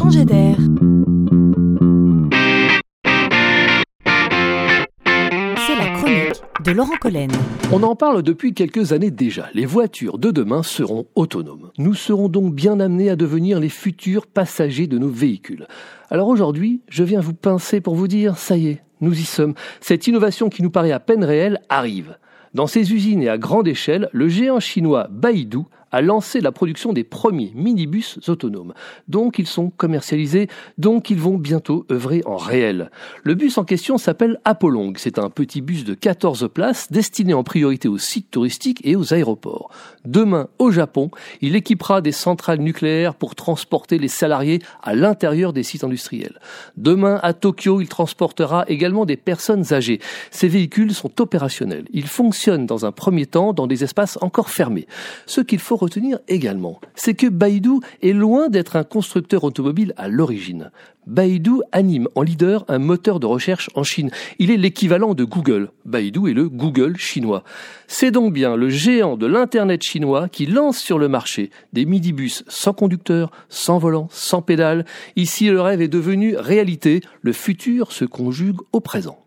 changer d'air. C'est la chronique de Laurent Collen. On en parle depuis quelques années déjà. Les voitures de demain seront autonomes. Nous serons donc bien amenés à devenir les futurs passagers de nos véhicules. Alors aujourd'hui, je viens vous pincer pour vous dire, ça y est, nous y sommes. Cette innovation qui nous paraît à peine réelle arrive. Dans ses usines et à grande échelle, le géant chinois Baidu a lancé la production des premiers minibus autonomes. Donc ils sont commercialisés, donc ils vont bientôt œuvrer en réel. Le bus en question s'appelle Apolong. C'est un petit bus de 14 places destiné en priorité aux sites touristiques et aux aéroports. Demain, au Japon, il équipera des centrales nucléaires pour transporter les salariés à l'intérieur des sites industriels. Demain, à Tokyo, il transportera également des personnes âgées. Ces véhicules sont opérationnels. Ils fonctionnent dans un premier temps dans des espaces encore fermés. Ce qu'il faut retenir également, c'est que Baidu est loin d'être un constructeur automobile à l'origine. Baidu anime en leader un moteur de recherche en Chine. Il est l'équivalent de Google. Baidu est le Google chinois. C'est donc bien le géant de l'Internet chinois qui lance sur le marché des midibus sans conducteur, sans volant, sans pédale. Ici, le rêve est devenu réalité. Le futur se conjugue au présent.